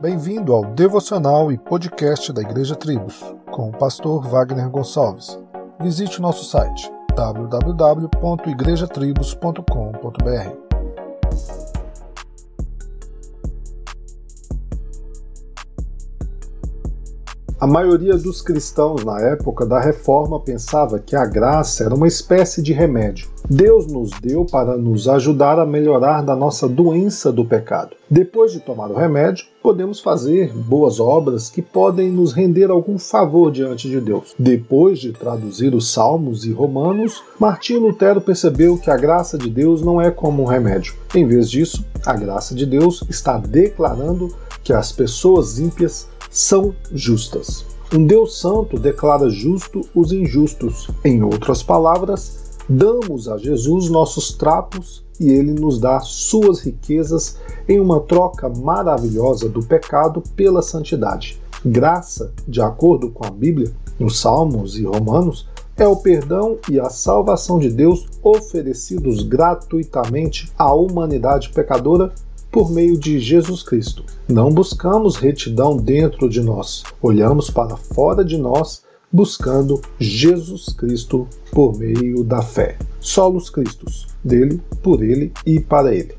Bem-vindo ao devocional e podcast da Igreja Tribos, com o pastor Wagner Gonçalves. Visite nosso site www.igrejatribos.com.br. A maioria dos cristãos na época da Reforma pensava que a graça era uma espécie de remédio. Deus nos deu para nos ajudar a melhorar da nossa doença do pecado. Depois de tomar o remédio, podemos fazer boas obras que podem nos render algum favor diante de Deus. Depois de traduzir os Salmos e Romanos, Martinho Lutero percebeu que a graça de Deus não é como um remédio. Em vez disso, a graça de Deus está declarando que as pessoas ímpias são justas. Um Deus Santo declara justo os injustos. Em outras palavras, damos a Jesus nossos trapos e ele nos dá suas riquezas em uma troca maravilhosa do pecado pela santidade. Graça, de acordo com a Bíblia, nos Salmos e Romanos, é o perdão e a salvação de Deus oferecidos gratuitamente à humanidade pecadora por meio de Jesus Cristo. Não buscamos retidão dentro de nós, olhamos para fora de nós buscando Jesus Cristo por meio da fé. Solos Cristos, dele, por ele e para ele.